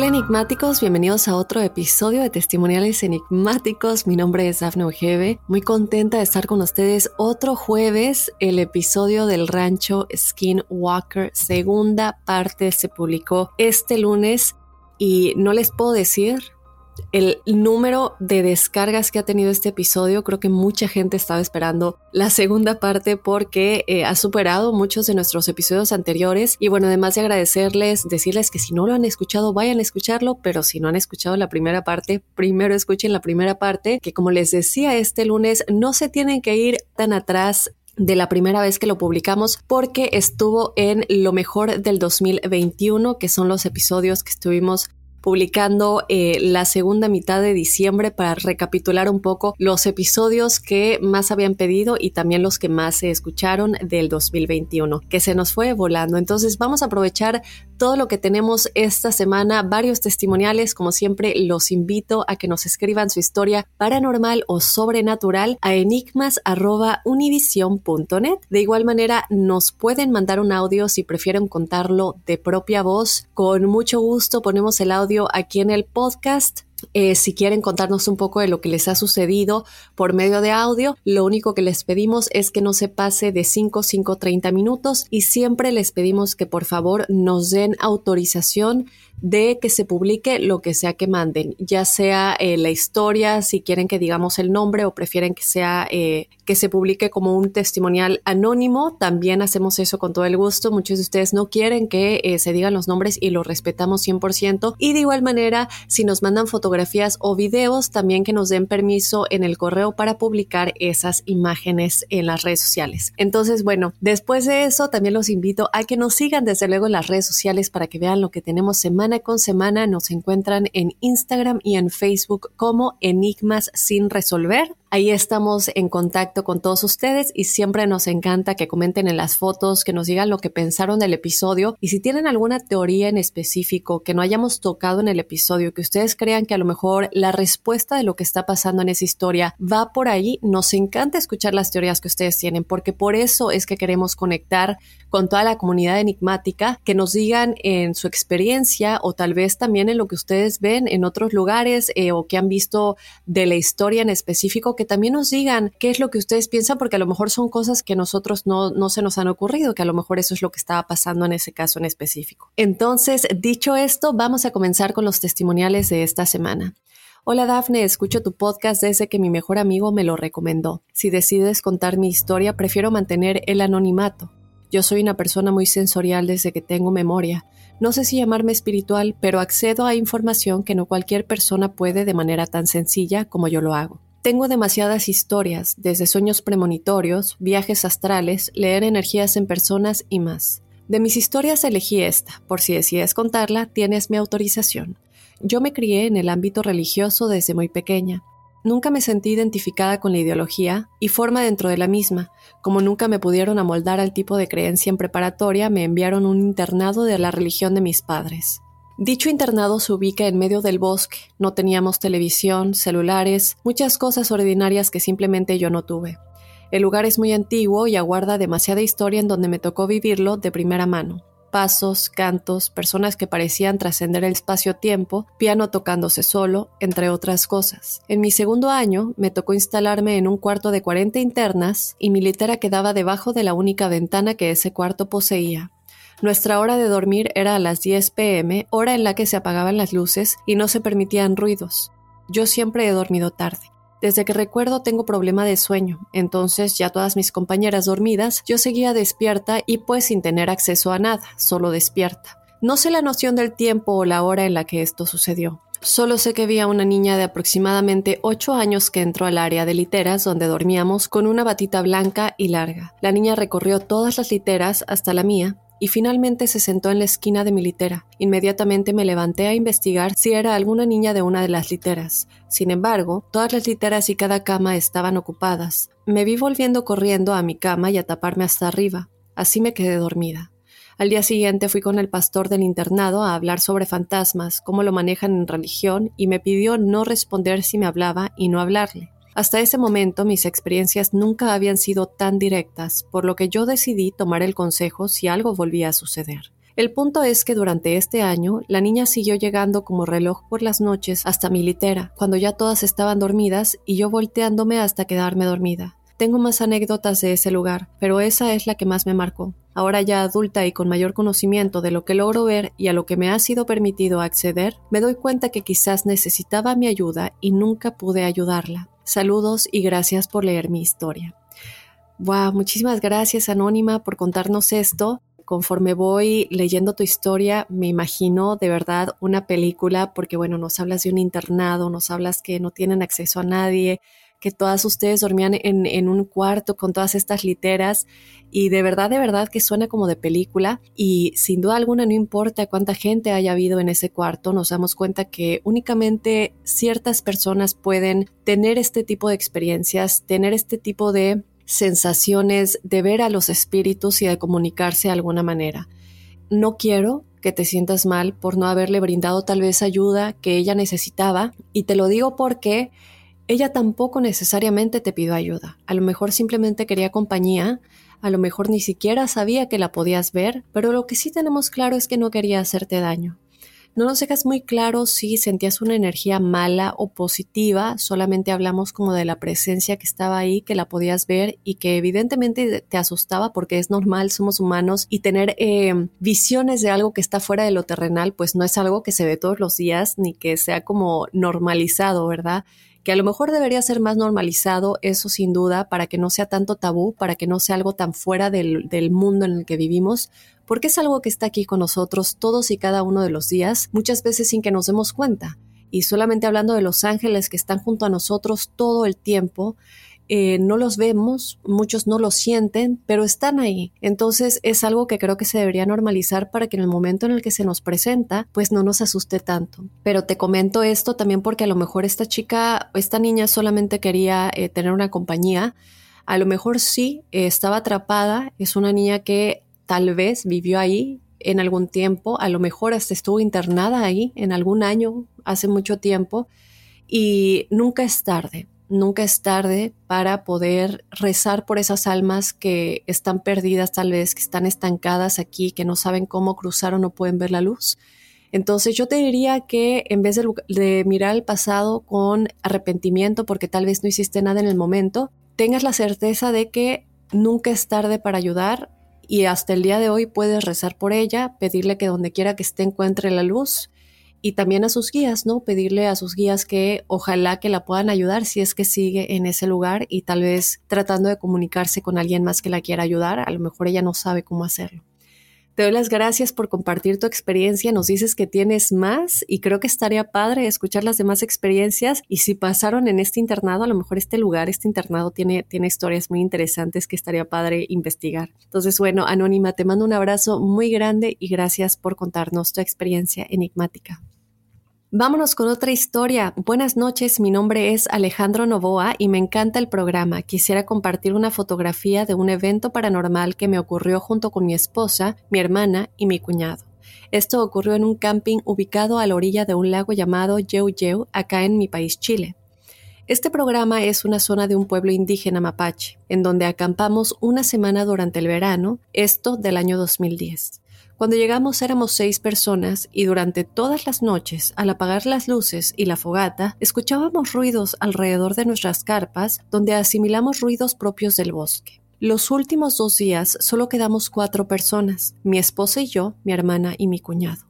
Hola enigmáticos, bienvenidos a otro episodio de Testimoniales Enigmáticos. Mi nombre es Dafne Ojeve, muy contenta de estar con ustedes otro jueves. El episodio del rancho Skinwalker, segunda parte, se publicó este lunes y no les puedo decir el número de descargas que ha tenido este episodio, creo que mucha gente estaba esperando la segunda parte porque eh, ha superado muchos de nuestros episodios anteriores. Y bueno, además de agradecerles, decirles que si no lo han escuchado, vayan a escucharlo, pero si no han escuchado la primera parte, primero escuchen la primera parte, que como les decía este lunes, no se tienen que ir tan atrás de la primera vez que lo publicamos porque estuvo en lo mejor del 2021, que son los episodios que estuvimos publicando eh, la segunda mitad de diciembre para recapitular un poco los episodios que más habían pedido y también los que más se escucharon del 2021, que se nos fue volando. Entonces vamos a aprovechar todo lo que tenemos esta semana, varios testimoniales, como siempre los invito a que nos escriban su historia paranormal o sobrenatural a enigmas.univision.net. De igual manera, nos pueden mandar un audio si prefieren contarlo de propia voz. Con mucho gusto ponemos el audio aquí en el podcast. Eh, si quieren contarnos un poco de lo que les ha sucedido por medio de audio, lo único que les pedimos es que no se pase de 5, 5, 30 minutos y siempre les pedimos que por favor nos den autorización de que se publique lo que sea que manden, ya sea eh, la historia, si quieren que digamos el nombre o prefieren que sea eh, que se publique como un testimonial anónimo, también hacemos eso con todo el gusto. Muchos de ustedes no quieren que se digan los nombres y lo respetamos 100%. Y de igual manera, si nos mandan fotografías o videos, también que nos den permiso en el correo para publicar esas imágenes en las redes sociales. Entonces, bueno, después de eso, también los invito a que nos sigan desde luego en las redes sociales para que vean lo que tenemos semana con semana. Nos encuentran en Instagram y en Facebook como Enigmas sin resolver. Ahí estamos en contacto con todos ustedes y siempre nos encanta que comenten en las fotos, que nos digan lo que pensaron del episodio. Y si tienen alguna teoría en específico que no hayamos tocado en el episodio, que ustedes crean que a lo mejor la respuesta de lo que está pasando en esa historia va por ahí, nos encanta escuchar las teorías que ustedes tienen porque por eso es que queremos conectar con toda la comunidad enigmática, que nos digan en su experiencia o tal vez también en lo que ustedes ven en otros lugares eh, o que han visto de la historia en específico que también nos digan qué es lo que ustedes piensan, porque a lo mejor son cosas que nosotros no, no se nos han ocurrido, que a lo mejor eso es lo que estaba pasando en ese caso en específico. Entonces, dicho esto, vamos a comenzar con los testimoniales de esta semana. Hola Dafne, escucho tu podcast desde que mi mejor amigo me lo recomendó. Si decides contar mi historia, prefiero mantener el anonimato. Yo soy una persona muy sensorial desde que tengo memoria. No sé si llamarme espiritual, pero accedo a información que no cualquier persona puede de manera tan sencilla como yo lo hago. Tengo demasiadas historias, desde sueños premonitorios, viajes astrales, leer energías en personas y más. De mis historias elegí esta, por si decides contarla, tienes mi autorización. Yo me crié en el ámbito religioso desde muy pequeña. Nunca me sentí identificada con la ideología y forma dentro de la misma. Como nunca me pudieron amoldar al tipo de creencia en preparatoria, me enviaron un internado de la religión de mis padres. Dicho internado se ubica en medio del bosque, no teníamos televisión, celulares, muchas cosas ordinarias que simplemente yo no tuve. El lugar es muy antiguo y aguarda demasiada historia en donde me tocó vivirlo de primera mano. Pasos, cantos, personas que parecían trascender el espacio-tiempo, piano tocándose solo, entre otras cosas. En mi segundo año me tocó instalarme en un cuarto de 40 internas y mi litera quedaba debajo de la única ventana que ese cuarto poseía. Nuestra hora de dormir era a las 10 pm, hora en la que se apagaban las luces y no se permitían ruidos. Yo siempre he dormido tarde. Desde que recuerdo tengo problema de sueño, entonces ya todas mis compañeras dormidas, yo seguía despierta y pues sin tener acceso a nada, solo despierta. No sé la noción del tiempo o la hora en la que esto sucedió. Solo sé que vi a una niña de aproximadamente 8 años que entró al área de literas donde dormíamos con una batita blanca y larga. La niña recorrió todas las literas hasta la mía y finalmente se sentó en la esquina de mi litera. Inmediatamente me levanté a investigar si era alguna niña de una de las literas. Sin embargo, todas las literas y cada cama estaban ocupadas. Me vi volviendo corriendo a mi cama y a taparme hasta arriba. Así me quedé dormida. Al día siguiente fui con el pastor del internado a hablar sobre fantasmas, cómo lo manejan en religión, y me pidió no responder si me hablaba y no hablarle. Hasta ese momento mis experiencias nunca habían sido tan directas, por lo que yo decidí tomar el consejo si algo volvía a suceder. El punto es que durante este año la niña siguió llegando como reloj por las noches hasta mi litera, cuando ya todas estaban dormidas y yo volteándome hasta quedarme dormida. Tengo más anécdotas de ese lugar, pero esa es la que más me marcó. Ahora ya adulta y con mayor conocimiento de lo que logro ver y a lo que me ha sido permitido acceder, me doy cuenta que quizás necesitaba mi ayuda y nunca pude ayudarla. Saludos y gracias por leer mi historia. Wow, muchísimas gracias Anónima por contarnos esto. Conforme voy leyendo tu historia, me imagino de verdad una película porque bueno, nos hablas de un internado, nos hablas que no tienen acceso a nadie, que todas ustedes dormían en, un cuarto con todas estas literas y de verdad, de verdad que suena como de película y sin duda alguna no importa cuánta gente haya habido en ese cuarto, nos damos cuenta que únicamente ciertas personas pueden tener este tipo de experiencias, tener este tipo de sensaciones de ver a los espíritus y de comunicarse de alguna manera. No quiero que te sientas mal por no haberle brindado tal vez ayuda que ella necesitaba y te lo digo porque ella tampoco necesariamente te pidió ayuda, a lo mejor simplemente quería compañía, a lo mejor ni siquiera sabía que la podías ver, pero lo que sí tenemos claro es que no quería hacerte daño. No nos dejas muy claro si sentías una energía mala o positiva, solamente hablamos como de la presencia que estaba ahí, que la podías ver y que evidentemente te asustaba porque es normal, somos humanos y tener eh, visiones de algo que está fuera de lo terrenal, pues no es algo que se ve todos los días ni que sea como normalizado, ¿verdad? Que a lo mejor debería ser más normalizado, eso sin duda, para que no sea tanto tabú, para que no sea algo tan fuera del, del, mundo en el que vivimos, porque es algo que está aquí con nosotros todos y cada uno de los días, muchas veces sin que nos demos cuenta. Y solamente hablando de los ángeles que están junto a nosotros todo el tiempo, eh, no los vemos, muchos no los sienten, pero están ahí. Entonces es algo que creo que se debería normalizar para que en el momento en el que se nos presenta, pues no nos asuste tanto. Pero te comento esto también porque a lo mejor esta chica, esta niña solamente quería eh, tener una compañía. A lo mejor sí, eh, estaba atrapada, es una niña que tal vez vivió ahí en algún tiempo, a lo mejor hasta estuvo internada ahí en algún año, hace mucho tiempo, y nunca es tarde nunca es tarde para poder rezar por esas almas que están perdidas tal vez, que están estancadas aquí, que no saben cómo cruzar o no pueden ver la luz. Entonces yo te diría que en vez de, mirar al pasado con arrepentimiento porque tal vez no hiciste nada en el momento, tengas la certeza de que nunca es tarde para ayudar y hasta el día de hoy puedes rezar por ella, pedirle que donde quiera que esté encuentre la luz y también a sus guías, ¿no? Pedirle a sus guías que ojalá que la puedan ayudar si es que sigue en ese lugar y tal vez tratando de comunicarse con alguien más que la quiera ayudar, a lo mejor ella no sabe cómo hacerlo. Te doy las gracias por compartir tu experiencia, nos dices que tienes más y creo que estaría padre escuchar las demás experiencias y si pasaron en este internado, a lo mejor este lugar, este internado tiene, tiene historias muy interesantes que estaría padre investigar. Entonces, bueno, Anónima, te mando un abrazo muy grande y gracias por contarnos tu experiencia enigmática. Vámonos con otra historia. Buenas noches, mi nombre es Alejandro Novoa y me encanta el programa. Quisiera compartir una fotografía de un evento paranormal que me ocurrió junto con mi esposa, mi hermana y mi cuñado. Esto ocurrió en un camping ubicado a la orilla de un lago llamado Yeu Yeu, acá en mi país Chile. Este programa es una zona de un pueblo indígena mapache, en donde acampamos una semana durante el verano, esto del año 2010. Cuando llegamos éramos seis personas y durante todas las noches, al apagar las luces y la fogata, escuchábamos ruidos alrededor de nuestras carpas donde asimilamos ruidos propios del bosque. Los últimos dos días solo quedamos cuatro personas, mi esposa y yo, mi hermana y mi cuñado.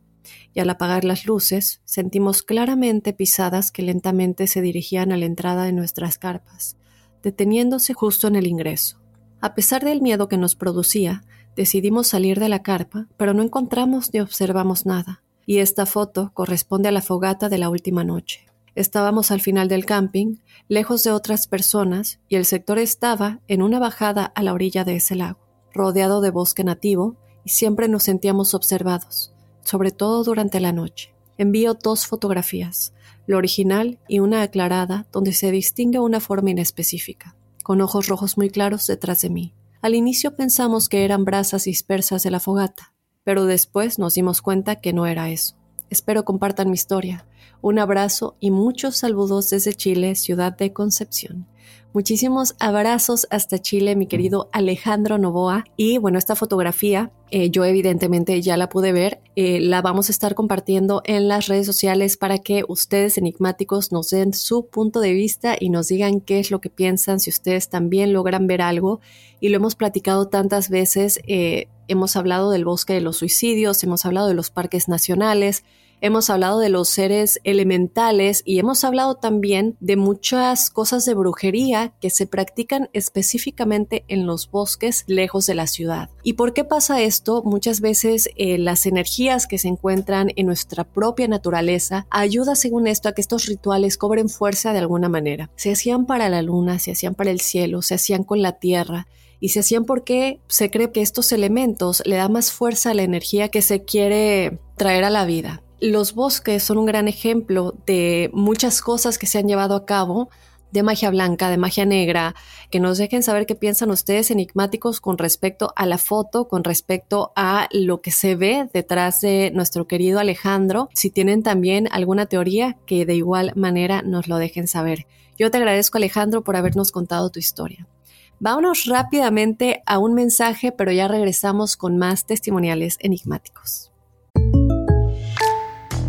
Y al apagar las luces, sentimos claramente pisadas que lentamente se dirigían a la entrada de nuestras carpas, deteniéndose justo en el ingreso. A pesar del miedo que nos producía, Decidimos salir de la carpa, pero no encontramos ni observamos nada. y esta foto corresponde a la fogata de la última noche. Estábamos al final del camping, lejos de otras personas, y el sector estaba en una bajada a la orilla de ese lago, rodeado de bosque nativo, y siempre nos sentíamos observados, sobre todo durante la noche. Envío dos fotografías, la original y una aclarada, donde se distingue una forma inespecífica, con ojos rojos muy claros detrás de mí. Al inicio pensamos que eran brasas dispersas de la fogata, pero después nos dimos cuenta que no era eso. Espero compartan mi historia. Un abrazo y muchos saludos desde Chile, ciudad de Concepción. Muchísimos abrazos hasta Chile, mi querido Alejandro Novoa. Y bueno, esta fotografía eh, yo evidentemente ya la pude ver. Eh, la vamos a estar compartiendo en las redes sociales para que ustedes enigmáticos nos den su punto de vista y nos digan qué es lo que piensan, si ustedes también logran ver algo. Y lo hemos platicado tantas veces. Eh, hemos hablado del bosque de los suicidios, hemos hablado de los parques nacionales hemos hablado de los seres elementales y hemos hablado también de muchas cosas de brujería que se practican específicamente en los bosques lejos de la ciudad. ¿Y por qué pasa esto? Muchas veces eh, las energías que se encuentran en nuestra propia naturaleza ayuda según esto a que estos rituales cobren fuerza de alguna manera. Se hacían para la luna, se hacían para el cielo, se hacían con la tierra y se hacían porque se cree que estos elementos le dan más fuerza a la energía que se quiere traer a la vida. Los bosques son un gran ejemplo de muchas cosas que se han llevado a cabo de magia blanca, de magia negra, que nos dejen saber qué piensan ustedes enigmáticos con respecto a la foto, con respecto a lo que se ve detrás de nuestro querido Alejandro. Si tienen también alguna teoría, que de igual manera nos lo dejen saber. Yo te agradezco Alejandro por habernos contado tu historia. Vámonos rápidamente a un mensaje, pero ya regresamos con más testimoniales enigmáticos.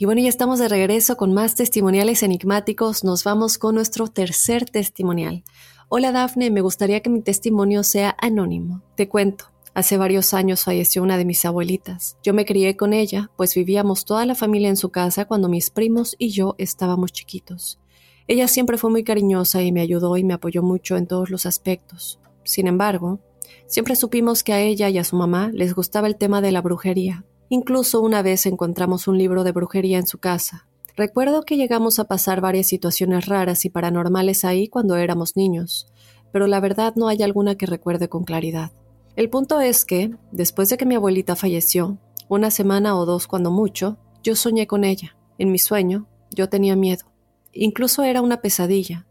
Y bueno, ya estamos de regreso con más testimoniales enigmáticos. Nos vamos con nuestro tercer testimonial. Hola Dafne, me gustaría que mi testimonio sea anónimo. Te cuento. Hace varios años falleció una de mis abuelitas. Yo me crié con ella, pues vivíamos toda la familia en su casa cuando mis primos y yo estábamos chiquitos. Ella siempre fue muy cariñosa y me ayudó y me apoyó mucho en todos los aspectos. Sin embargo, siempre supimos que a ella y a su mamá les gustaba el tema de la brujería, Incluso una vez encontramos un libro de brujería en su casa. Recuerdo que llegamos a pasar varias situaciones raras y paranormales ahí cuando éramos niños, pero la verdad no hay alguna que recuerde con claridad. El punto es que, después de que mi abuelita falleció, una semana o dos cuando mucho, yo soñé con ella. En mi sueño, yo tenía miedo. Incluso era una pesadilla.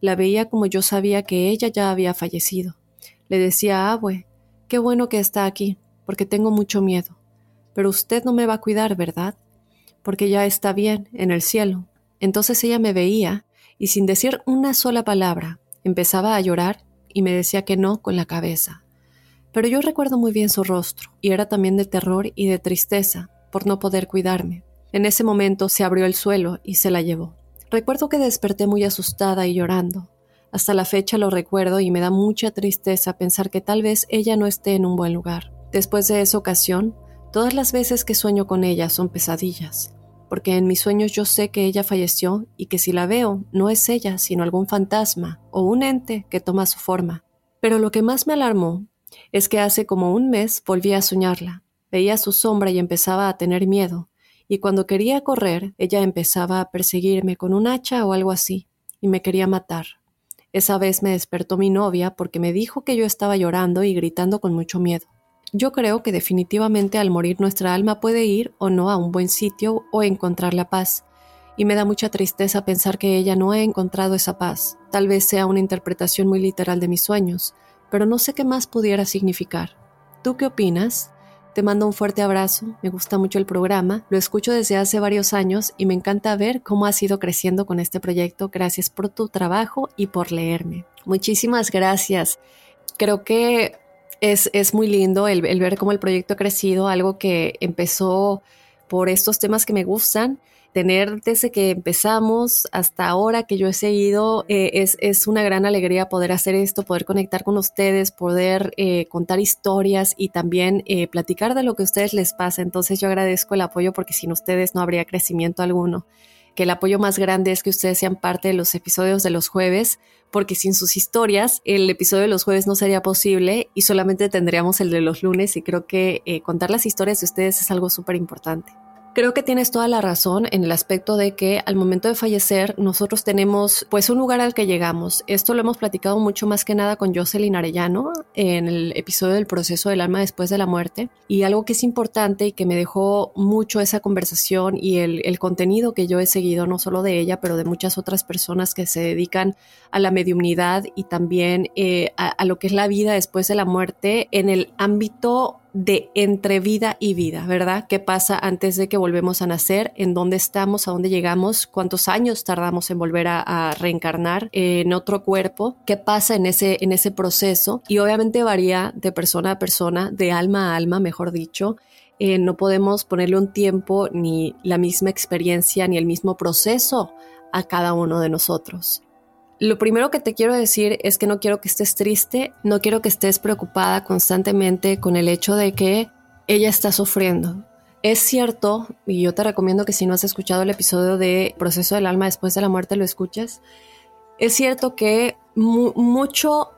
La veía como yo sabía que ella ya había fallecido. Le decía a Abue, qué bueno que está aquí, porque tengo mucho miedo. Pero usted no me va a cuidar, ¿verdad? Porque ya está bien, en el cielo. Entonces ella me veía y sin decir una sola palabra, empezaba a llorar y me decía que no con la cabeza. Pero yo recuerdo muy bien su rostro, y era también de terror y de tristeza por no poder cuidarme. En ese momento se abrió el suelo y se la llevó. Recuerdo que desperté muy asustada y llorando. Hasta la fecha lo recuerdo y me da mucha tristeza pensar que tal vez ella no esté en un buen lugar. Después de esa ocasión, Todas las veces que sueño con ella son pesadillas, porque en mis sueños yo sé que ella falleció y que si la veo no es ella, sino algún fantasma o un ente que toma su forma. Pero lo que más me alarmó es que hace como un mes volví a soñarla, veía su sombra y empezaba a tener miedo, y cuando quería correr, ella empezaba a perseguirme con un hacha o algo así, y me quería matar. Esa vez me despertó mi novia porque me dijo que yo estaba llorando y gritando con mucho miedo. Yo creo que definitivamente al morir nuestra alma puede ir o no a un buen sitio o encontrar la paz, y me da mucha tristeza pensar que ella no ha encontrado esa paz. Tal vez sea una interpretación muy literal de mis sueños, pero no sé qué más pudiera significar. ¿Tú qué opinas? Te mando un fuerte abrazo, me gusta mucho el programa, lo escucho desde hace varios años y me encanta ver cómo has ido creciendo con este proyecto. Gracias por tu trabajo y por leerme. Muchísimas gracias. Creo que es, es muy lindo el, ver cómo el proyecto ha crecido, algo que empezó por estos temas que me gustan tener desde que empezamos hasta ahora que yo he seguido, eh, es, es, una gran alegría poder hacer esto, poder conectar con ustedes, poder eh, contar historias y también eh, platicar de lo que a ustedes les pasa. Entonces yo agradezco el apoyo porque sin ustedes no habría crecimiento alguno. Que el apoyo más grande es que ustedes sean parte de los episodios de los jueves, porque sin sus historias el episodio de los jueves no sería posible y solamente tendríamos el de los lunes y creo que contar las historias de ustedes es algo súper importante. Creo que tienes toda la razón en el aspecto de que al momento de fallecer nosotros tenemos pues un lugar al que llegamos. Esto lo hemos platicado mucho más que nada con Jocelyn Arellano en el episodio del proceso del alma después de la muerte y algo que es importante y que me dejó mucho esa conversación y el, el contenido que yo he seguido no solo de ella pero de muchas otras personas que se dedican a la mediumnidad y también eh, a, a lo que es la vida después de la muerte en el ámbito de entre vida y vida, ¿verdad? ¿Qué pasa antes de que volvemos a nacer? ¿En dónde estamos? ¿A dónde llegamos? ¿Cuántos años tardamos en volver a, reencarnar en otro cuerpo? ¿Qué pasa en ese, en ese proceso? Y obviamente varía de persona a persona, de alma a alma, mejor dicho. Eh, no podemos ponerle un tiempo ni la misma experiencia ni el mismo proceso a cada uno de nosotros. Lo primero que te quiero decir es que no quiero que estés triste, no quiero que estés preocupada constantemente con el hecho de que ella está sufriendo. Es cierto, y yo te recomiendo que si no has escuchado el episodio de Proceso del Alma después de la muerte lo escuches, es cierto que mucho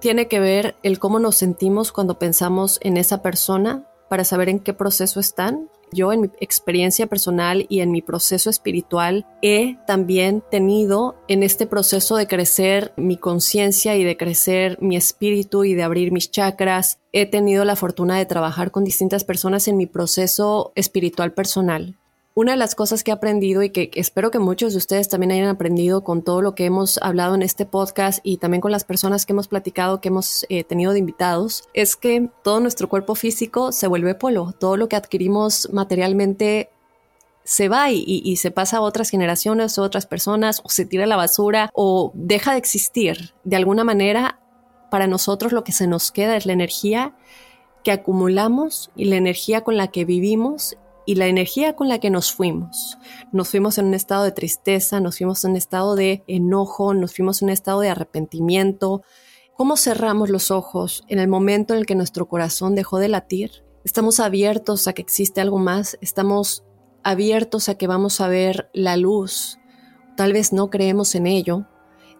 tiene que ver el cómo nos sentimos cuando pensamos en esa persona para saber en qué proceso están yo en mi experiencia personal y en mi proceso espiritual he también tenido en este proceso de crecer mi conciencia y de crecer mi espíritu y de abrir mis chakras. He tenido la fortuna de trabajar con distintas personas en mi proceso espiritual personal una de las cosas que he aprendido y que, espero que muchos de ustedes también hayan aprendido con todo lo que hemos hablado en este podcast y también con las personas que hemos platicado, que hemos eh, tenido de invitados, es que todo nuestro cuerpo físico se vuelve polo. Todo lo que adquirimos materialmente se va y, y, se pasa a otras generaciones o otras personas o se tira a la basura o deja de existir. De alguna manera, para nosotros lo que se nos queda es la energía que acumulamos y la energía con la que vivimos y la energía con la que nos fuimos. Nos fuimos en un estado de tristeza, nos fuimos en un estado de enojo, nos fuimos en un estado de arrepentimiento. ¿Cómo cerramos los ojos en el momento en el que nuestro corazón dejó de latir? Estamos abiertos a que existe algo más, estamos abiertos a que vamos a ver la luz. Tal vez no creemos en ello.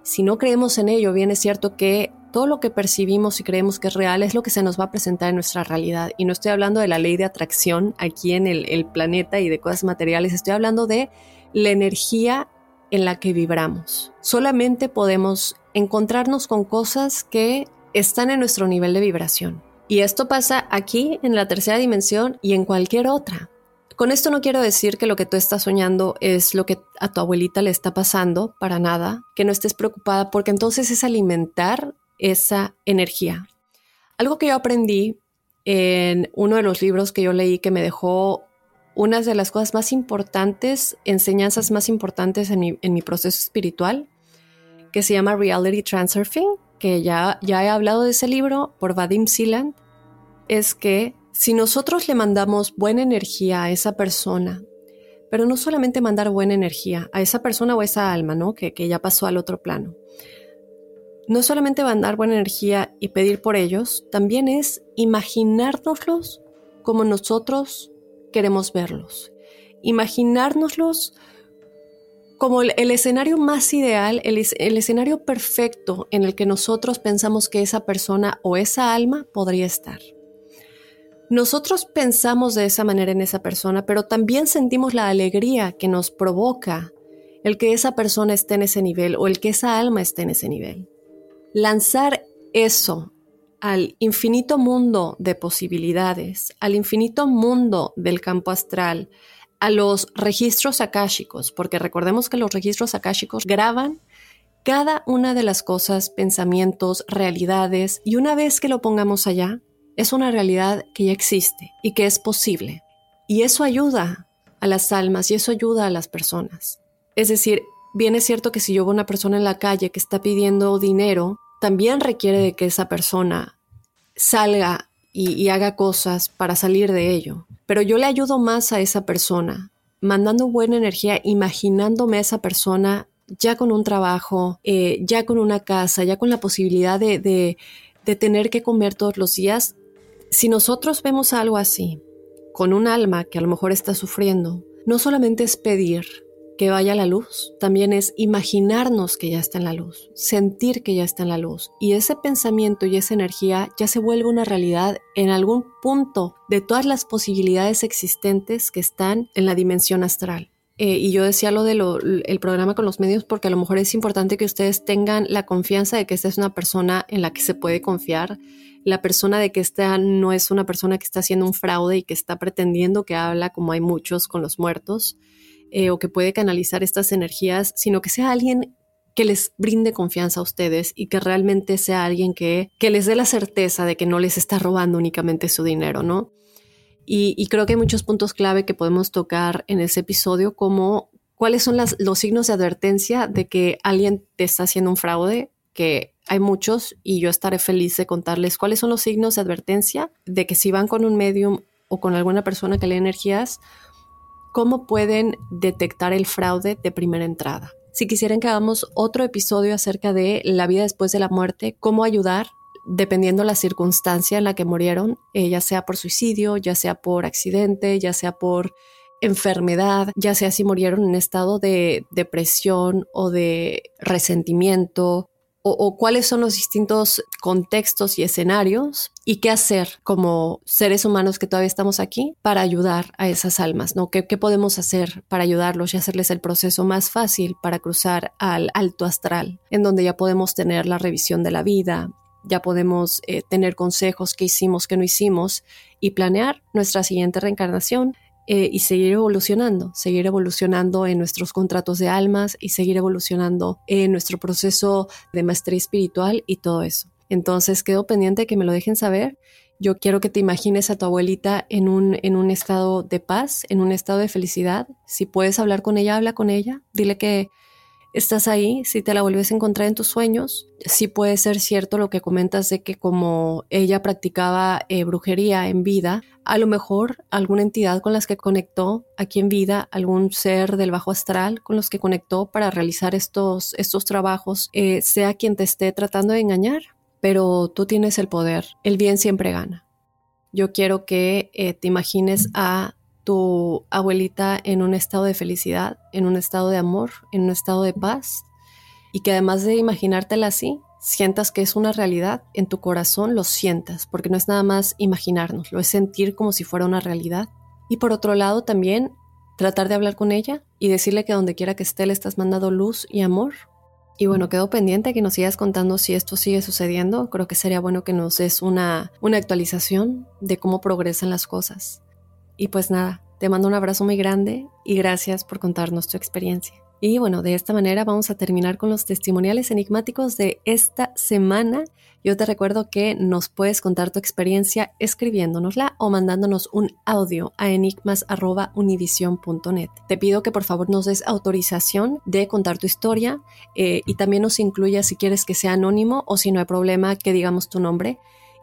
Si no creemos en ello, bien es cierto que todo lo que percibimos y creemos que es real es lo que se nos va a presentar en nuestra realidad. Y no estoy hablando de la ley de atracción aquí en el, planeta y de cosas materiales, estoy hablando de la energía en la que vibramos. Solamente podemos encontrarnos con cosas que están en nuestro nivel de vibración. Y esto pasa aquí, en la tercera dimensión y en cualquier otra. Con esto no quiero decir que lo que tú estás soñando es lo que a tu abuelita le está pasando, para nada, que no estés preocupada, porque entonces es alimentar esa energía. Algo que yo aprendí en uno de los libros que yo leí que me dejó una de las cosas más importantes, enseñanzas más importantes en mi, proceso espiritual, que se llama Reality Transurfing, que ya, ya he hablado de ese libro por Vadim Siland, es que si nosotros le mandamos buena energía a esa persona, pero no solamente mandar buena energía a esa persona o esa alma, ¿no? Que, que ya pasó al otro plano, no solamente mandar buena energía y pedir por ellos, también es imaginárnoslos como nosotros queremos verlos. Imaginárnoslos como el, escenario más ideal, el, el escenario perfecto en el que nosotros pensamos que esa persona o esa alma podría estar. nosotros pensamos de esa manera en esa persona, pero también sentimos la alegría que nos provoca el que esa persona esté en ese nivel o el que esa alma esté en ese nivel. Lanzar eso al infinito mundo de posibilidades, al infinito mundo del campo astral, a los registros akáshicos, porque recordemos que los registros akáshicos graban cada una de las cosas, pensamientos, realidades, y una vez que lo pongamos allá, es una realidad que ya existe y que es posible. Y eso ayuda a las almas y eso ayuda a las personas. Es decir, bien es cierto que si yo veo una persona en la calle que está pidiendo dinero, también requiere de que esa persona salga y, haga cosas para salir de ello. Pero yo le ayudo más a esa persona, mandando buena energía, imaginándome a esa persona ya con un trabajo, eh, ya con una casa, ya con la posibilidad de, de tener que comer todos los días. Si nosotros vemos algo así, con un alma que a lo mejor está sufriendo, no solamente es pedir, que vaya la luz, también es imaginarnos que ya está en la luz, sentir que ya está en la luz. Y ese pensamiento y esa energía ya se vuelve una realidad en algún punto de todas las posibilidades existentes que están en la dimensión astral. Eh, y yo decía lo del programa con los medios porque a lo mejor es importante que ustedes tengan la confianza de que esta es una persona en la que se puede confiar, la persona de que esta no es una persona que está haciendo un fraude y que está pretendiendo que habla como hay muchos con los muertos. Eh, o que puede canalizar estas energías, sino que sea alguien que les brinde confianza a ustedes y que realmente sea alguien que, que les dé la certeza de que no les está robando únicamente su dinero, ¿no? Y, creo que hay muchos puntos clave que podemos tocar en ese episodio, como cuáles son los signos de advertencia de que alguien te está haciendo un fraude, que hay muchos y yo estaré feliz de contarles cuáles son los signos de advertencia de que si van con un medium o con alguna persona que lee energías, cómo pueden detectar el fraude de primera entrada. Si quisieran que hagamos otro episodio acerca de la vida después de la muerte, cómo ayudar dependiendo la circunstancia en la que murieron, eh, ya sea por suicidio, ya sea por accidente, ya sea por enfermedad, ya sea si murieron en estado de depresión o de resentimiento o, cuáles son los distintos contextos y escenarios y qué hacer como seres humanos que todavía estamos aquí para ayudar a esas almas, ¿no? ¿Qué, podemos hacer para ayudarlos y hacerles el proceso más fácil para cruzar al alto astral, en donde ya podemos tener la revisión de la vida, ya podemos eh, tener consejos que hicimos, que no hicimos y planear nuestra siguiente reencarnación eh, y seguir evolucionando, seguir evolucionando en nuestros contratos de almas y seguir evolucionando en nuestro proceso de maestría espiritual y todo eso. Entonces quedo pendiente que me lo dejen saber. Yo quiero que te imagines a tu abuelita en un, en un estado de paz, en un estado de felicidad. Si puedes hablar con ella, habla con ella. Dile que estás ahí, si te la vuelves a encontrar en tus sueños, sí puede ser cierto lo que comentas de que como ella practicaba eh, brujería en vida, a lo mejor alguna entidad con las que conectó aquí en vida, algún ser del bajo astral con los que conectó para realizar estos, estos trabajos, eh, sea quien te esté tratando de engañar, pero tú tienes el poder, el bien siempre gana. Yo quiero que eh, te imagines a tu abuelita en un estado de felicidad, en un estado de amor, en un estado de paz, y que además de imaginártela así, sientas que es una realidad, en tu corazón lo sientas, porque no es nada más imaginarnos, lo es sentir como si fuera una realidad. Y por otro lado también tratar de hablar con ella y decirle que donde quiera que esté le estás mandando luz y amor. Y bueno, quedo pendiente que nos sigas contando si esto sigue sucediendo. Creo que sería bueno que nos des una, una actualización de cómo progresan las cosas. Y pues nada, te mando un abrazo muy grande y gracias por contarnos tu experiencia. Y bueno, de esta manera vamos a terminar con los testimoniales enigmáticos de esta semana. Yo te recuerdo que nos puedes contar tu experiencia escribiéndonosla o mandándonos un audio a enigmas.univision.net. Te pido que por favor nos des autorización de contar tu historia eh, y también nos incluya si quieres que sea anónimo o si no hay problema que digamos tu nombre.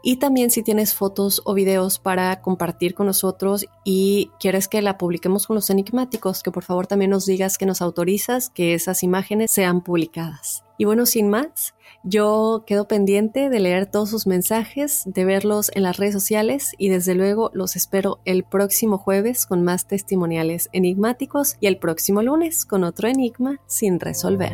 Y también si tienes fotos o videos para compartir con nosotros y quieres que la publiquemos con los enigmáticos, que por favor también nos digas que nos autorizas que esas imágenes sean publicadas. Y bueno, sin más, yo quedo pendiente de leer todos sus mensajes, de verlos en las redes sociales y desde luego los espero el próximo jueves con más testimoniales enigmáticos y el próximo lunes con otro enigma sin resolver.